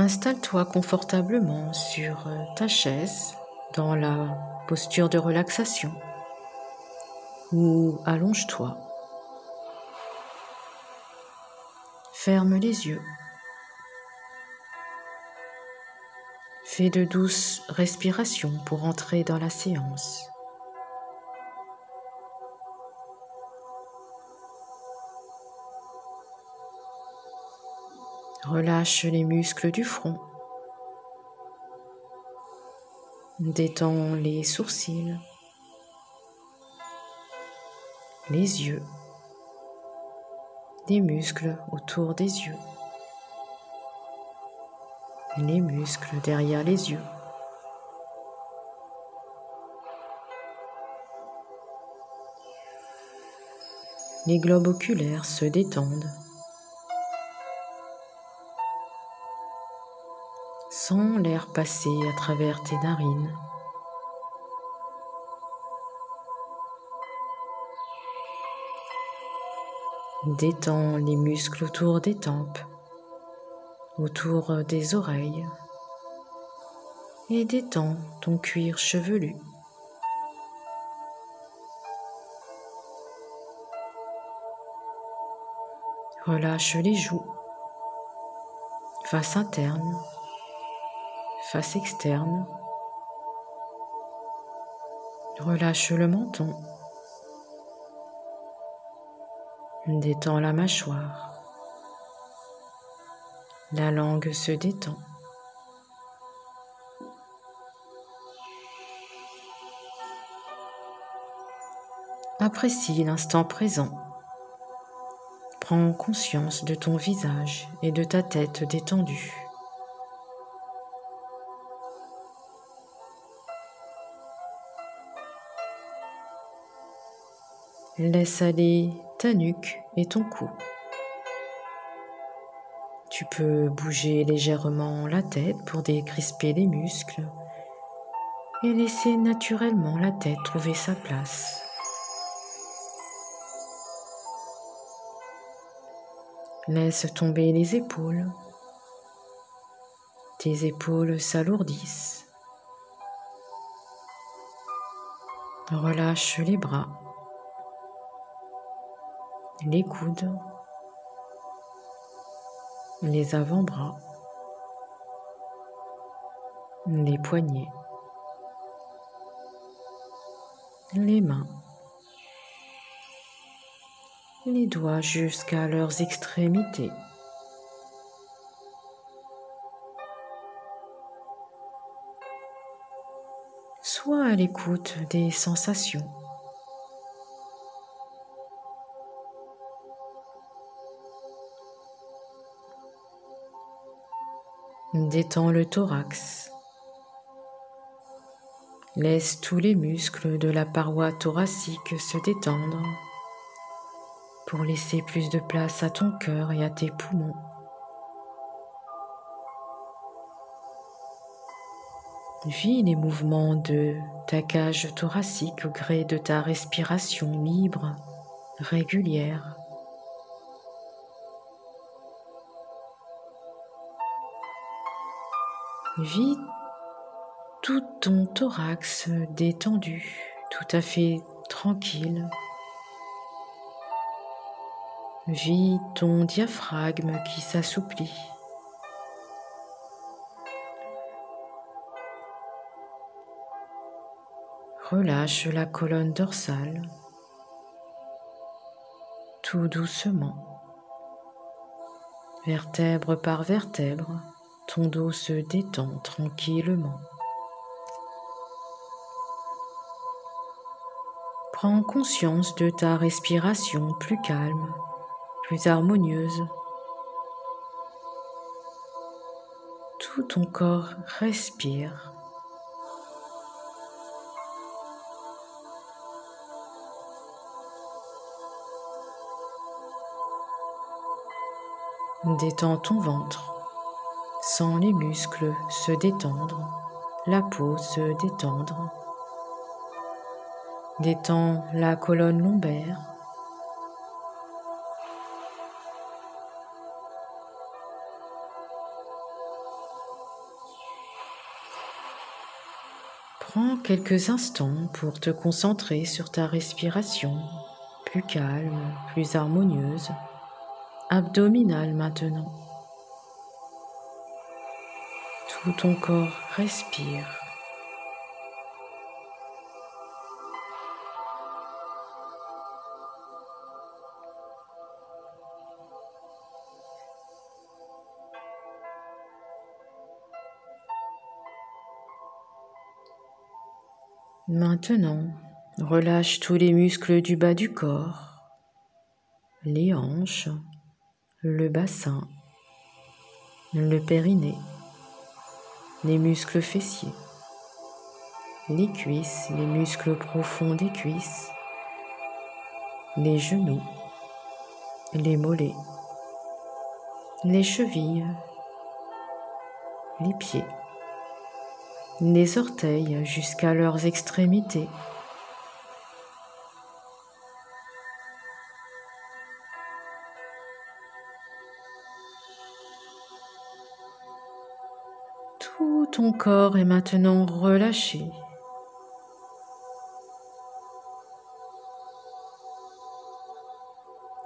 Installe-toi confortablement sur ta chaise dans la posture de relaxation ou allonge-toi. Ferme les yeux. Fais de douces respirations pour entrer dans la séance. Relâche les muscles du front. Détends les sourcils, les yeux, les muscles autour des yeux, les muscles derrière les yeux. Les globes oculaires se détendent. L'air passer à travers tes narines. Détends les muscles autour des tempes, autour des oreilles et détends ton cuir chevelu. Relâche les joues, face interne, face externe. Relâche le menton. Détends la mâchoire. La langue se détend. Apprécie l'instant présent. Prends conscience de ton visage et de ta tête détendue. Laisse aller ta nuque et ton cou. Tu peux bouger légèrement la tête pour décrisper les muscles et laisser naturellement la tête trouver sa place. Laisse tomber les épaules. Tes épaules s'alourdissent. Relâche les bras les coudes, les avant-bras, les poignets, les mains, les doigts jusqu'à leurs extrémités. Sois à l'écoute des sensations. Détends le thorax. Laisse tous les muscles de la paroi thoracique se détendre pour laisser plus de place à ton cœur et à tes poumons. Vis les mouvements de ta cage thoracique au gré de ta respiration libre, régulière. Vis tout ton thorax détendu, tout à fait tranquille. Vis ton diaphragme qui s'assouplit. Relâche la colonne dorsale tout doucement, vertèbre par vertèbre ton dos se détend tranquillement. Prends conscience de ta respiration plus calme, plus harmonieuse. Tout ton corps respire. Détends ton ventre sent les muscles se détendre, la peau se détendre. Détends la colonne lombaire. Prends quelques instants pour te concentrer sur ta respiration, plus calme, plus harmonieuse, abdominale maintenant. Tout ton corps respire. Maintenant, relâche tous les muscles du bas du corps, les hanches, le bassin, le périnée, les muscles fessiers, les cuisses, les muscles profonds des cuisses, les genoux, les mollets, les chevilles, les pieds les orteils jusqu'à leurs extrémités. Ton corps est maintenant relâché.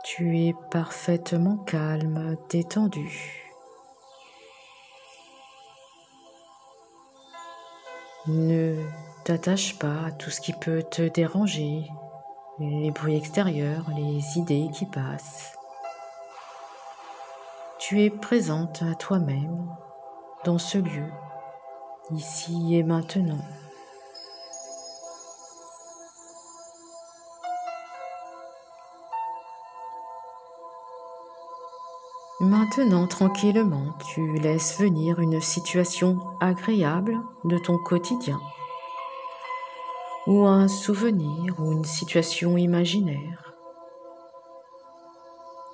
Tu es parfaitement calme, détendu. Ne t'attache pas à tout ce qui peut te déranger, les bruits extérieurs, les idées qui passent. Tu es présente à toi-même dans ce lieu, ici et maintenant. Maintenant, tranquillement, tu laisses venir une situation agréable de ton quotidien, ou un souvenir ou une situation imaginaire.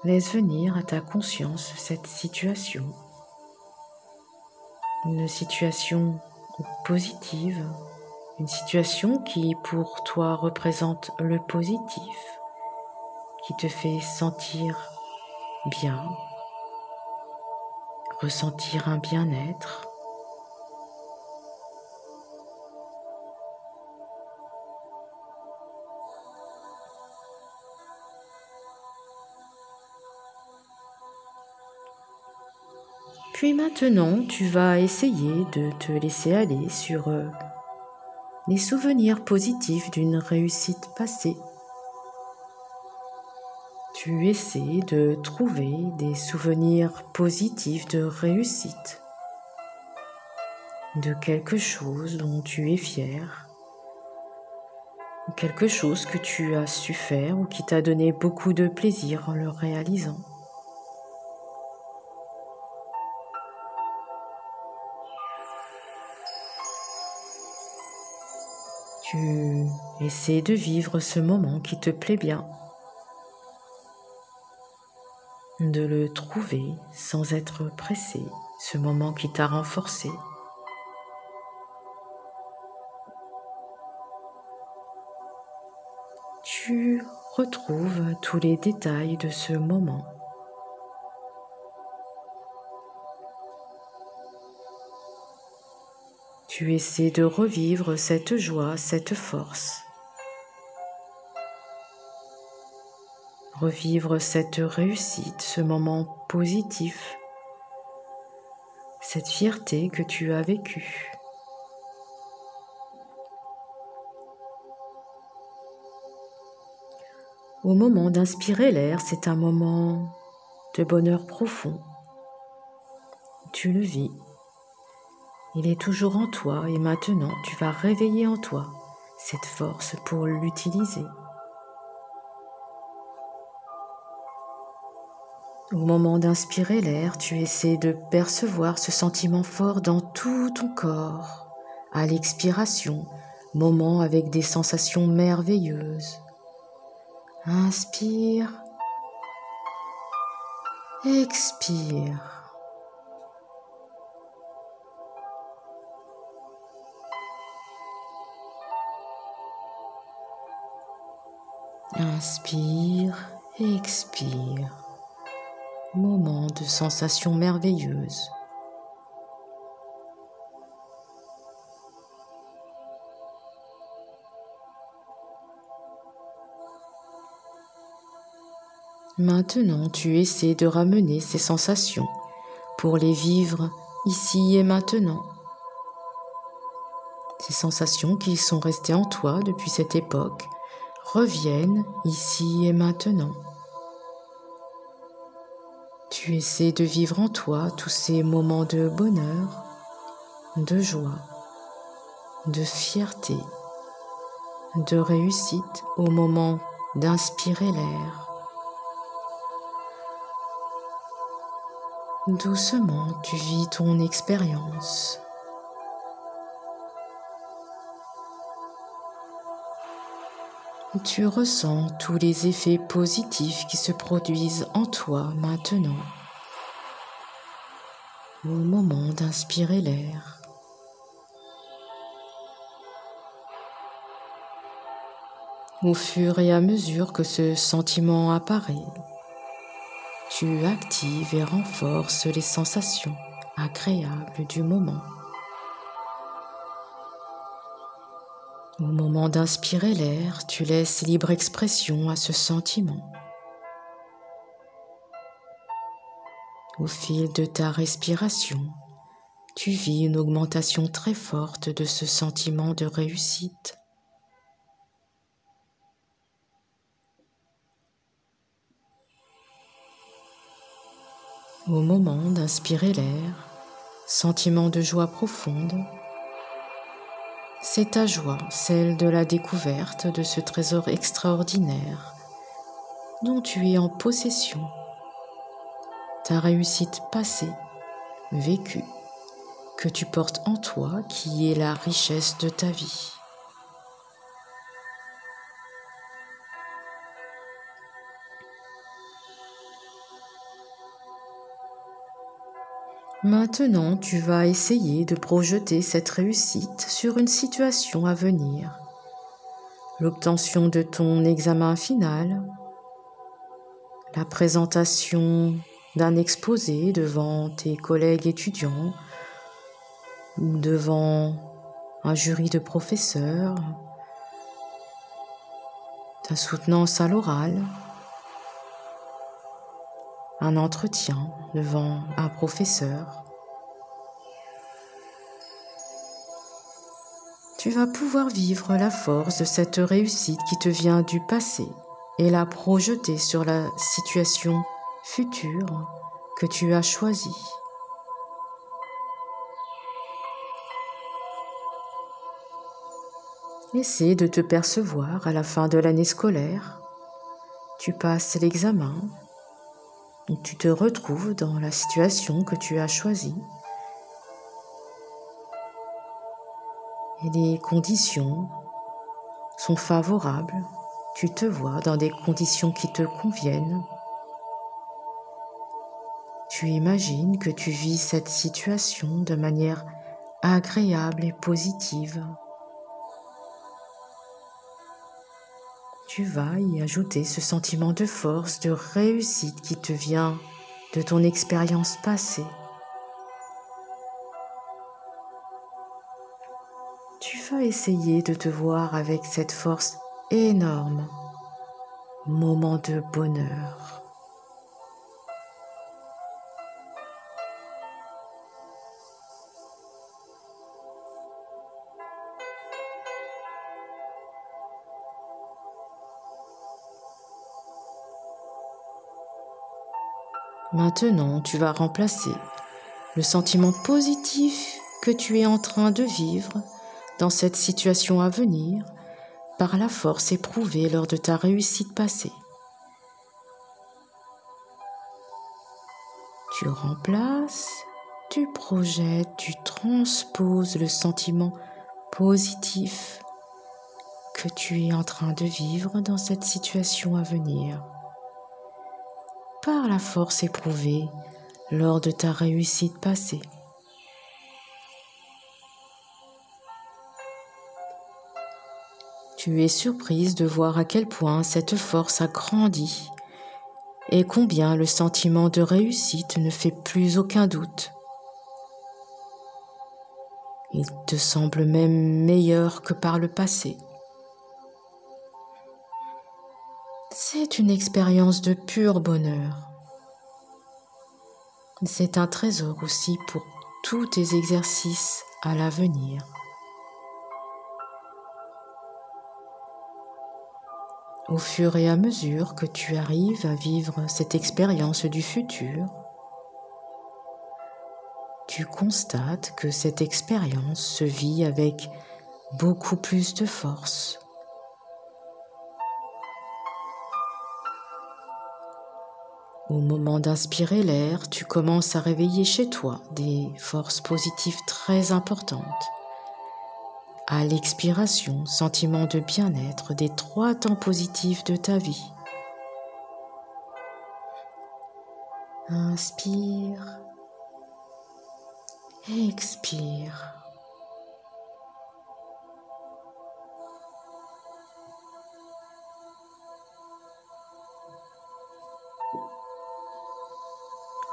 Laisse venir à ta conscience cette situation, une situation positive, une situation qui pour toi représente le positif, qui te fait sentir bien, ressentir un bien-être. Puis maintenant, tu vas essayer de te laisser aller sur euh, les souvenirs positifs d'une réussite passée. Tu essaies de trouver des souvenirs positifs de réussite, de quelque chose dont tu es fier, quelque chose que tu as su faire ou qui t'a donné beaucoup de plaisir en le réalisant. Tu essaies de vivre ce moment qui te plaît bien de le trouver sans être pressé, ce moment qui t'a renforcé. Tu retrouves tous les détails de ce moment. Tu essaies de revivre cette joie, cette force. revivre cette réussite, ce moment positif, cette fierté que tu as vécue. Au moment d'inspirer l'air, c'est un moment de bonheur profond. Tu le vis. Il est toujours en toi et maintenant tu vas réveiller en toi cette force pour l'utiliser. Au moment d'inspirer l'air, tu essaies de percevoir ce sentiment fort dans tout ton corps. À l'expiration, moment avec des sensations merveilleuses. Inspire. Expire. Inspire et expire. Moment de sensation merveilleuse. Maintenant, tu essaies de ramener ces sensations pour les vivre ici et maintenant. Ces sensations qui sont restées en toi depuis cette époque reviennent ici et maintenant. Tu essaies de vivre en toi tous ces moments de bonheur, de joie, de fierté, de réussite au moment d'inspirer l'air. Doucement, tu vis ton expérience. Tu ressens tous les effets positifs qui se produisent en toi maintenant au moment d'inspirer l'air. Au fur et à mesure que ce sentiment apparaît, tu actives et renforces les sensations agréables du moment. Au moment d'inspirer l'air, tu laisses libre expression à ce sentiment. Au fil de ta respiration, tu vis une augmentation très forte de ce sentiment de réussite. Au moment d'inspirer l'air, sentiment de joie profonde, c'est ta joie, celle de la découverte de ce trésor extraordinaire dont tu es en possession, ta réussite passée, vécue, que tu portes en toi qui est la richesse de ta vie. Maintenant, tu vas essayer de projeter cette réussite sur une situation à venir. L'obtention de ton examen final, la présentation d'un exposé devant tes collègues étudiants ou devant un jury de professeurs, ta soutenance à l'oral, un entretien devant un professeur. Tu vas pouvoir vivre la force de cette réussite qui te vient du passé et la projeter sur la situation future que tu as choisie. Essaie de te percevoir à la fin de l'année scolaire. Tu passes l'examen tu te retrouves dans la situation que tu as choisie. Et les conditions sont favorables. Tu te vois dans des conditions qui te conviennent. Tu imagines que tu vis cette situation de manière agréable et positive. Tu vas y ajouter ce sentiment de force, de réussite qui te vient de ton expérience passée. Tu vas essayer de te voir avec cette force énorme, moment de bonheur. Maintenant, tu vas remplacer le sentiment positif que tu es en train de vivre dans cette situation à venir par la force éprouvée lors de ta réussite passée. Tu remplaces, tu projettes, tu transposes le sentiment positif que tu es en train de vivre dans cette situation à venir par la force éprouvée lors de ta réussite passée. Tu es surprise de voir à quel point cette force a grandi et combien le sentiment de réussite ne fait plus aucun doute. Il te semble même meilleur que par le passé. C'est une expérience de pur bonheur. C'est un trésor aussi pour tous tes exercices à l'avenir. Au fur et à mesure que tu arrives à vivre cette expérience du futur, tu constates que cette expérience se vit avec beaucoup plus de force. Au moment d'inspirer l'air, tu commences à réveiller chez toi des forces positives très importantes. À l'expiration, sentiment de bien-être des trois temps positifs de ta vie. Inspire. Expire.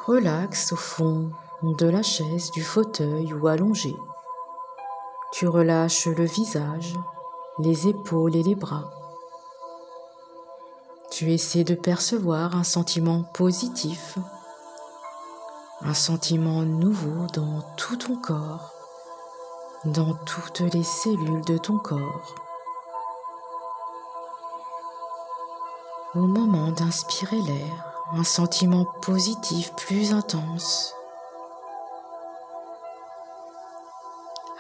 Relaxe au fond de la chaise, du fauteuil ou allongé. Tu relâches le visage, les épaules et les bras. Tu essaies de percevoir un sentiment positif, un sentiment nouveau dans tout ton corps, dans toutes les cellules de ton corps. Au moment d'inspirer l'air, un sentiment positif plus intense.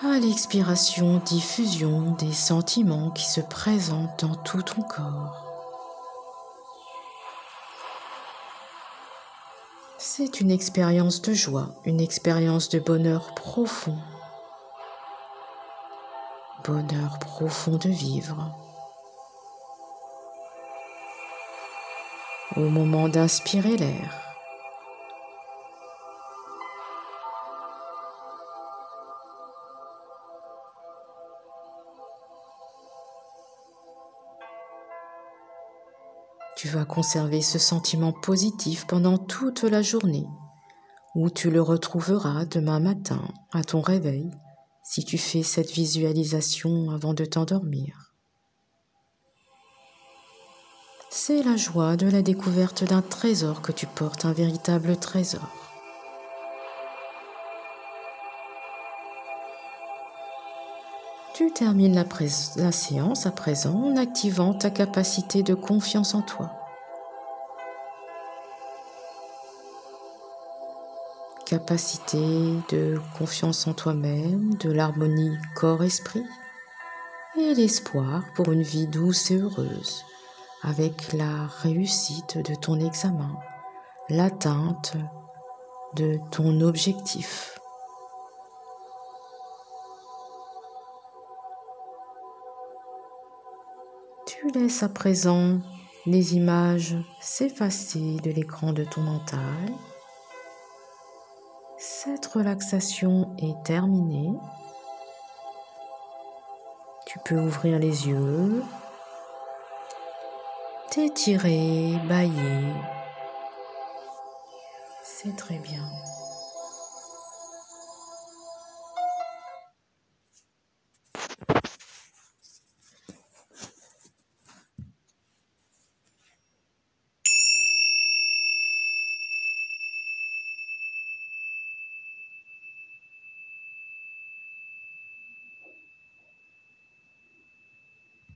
À l'expiration, diffusion des sentiments qui se présentent dans tout ton corps. C'est une expérience de joie, une expérience de bonheur profond. Bonheur profond de vivre. Au moment d'inspirer l'air, Tu vas conserver ce sentiment positif pendant toute la journée, ou tu le retrouveras demain matin à ton réveil si tu fais cette visualisation avant de t'endormir. C'est la joie de la découverte d'un trésor que tu portes, un véritable trésor. Tu termines la, séance à présent en activant ta capacité de confiance en toi. Capacité de confiance en toi-même, de l'harmonie corps-esprit et l'espoir pour une vie douce et heureuse avec la réussite de ton examen, l'atteinte de ton objectif. Tu laisses à présent les images s'effacer de l'écran de ton mental. Cette relaxation est terminée. Tu peux ouvrir les yeux, t'étirer, bailler. C'est très bien.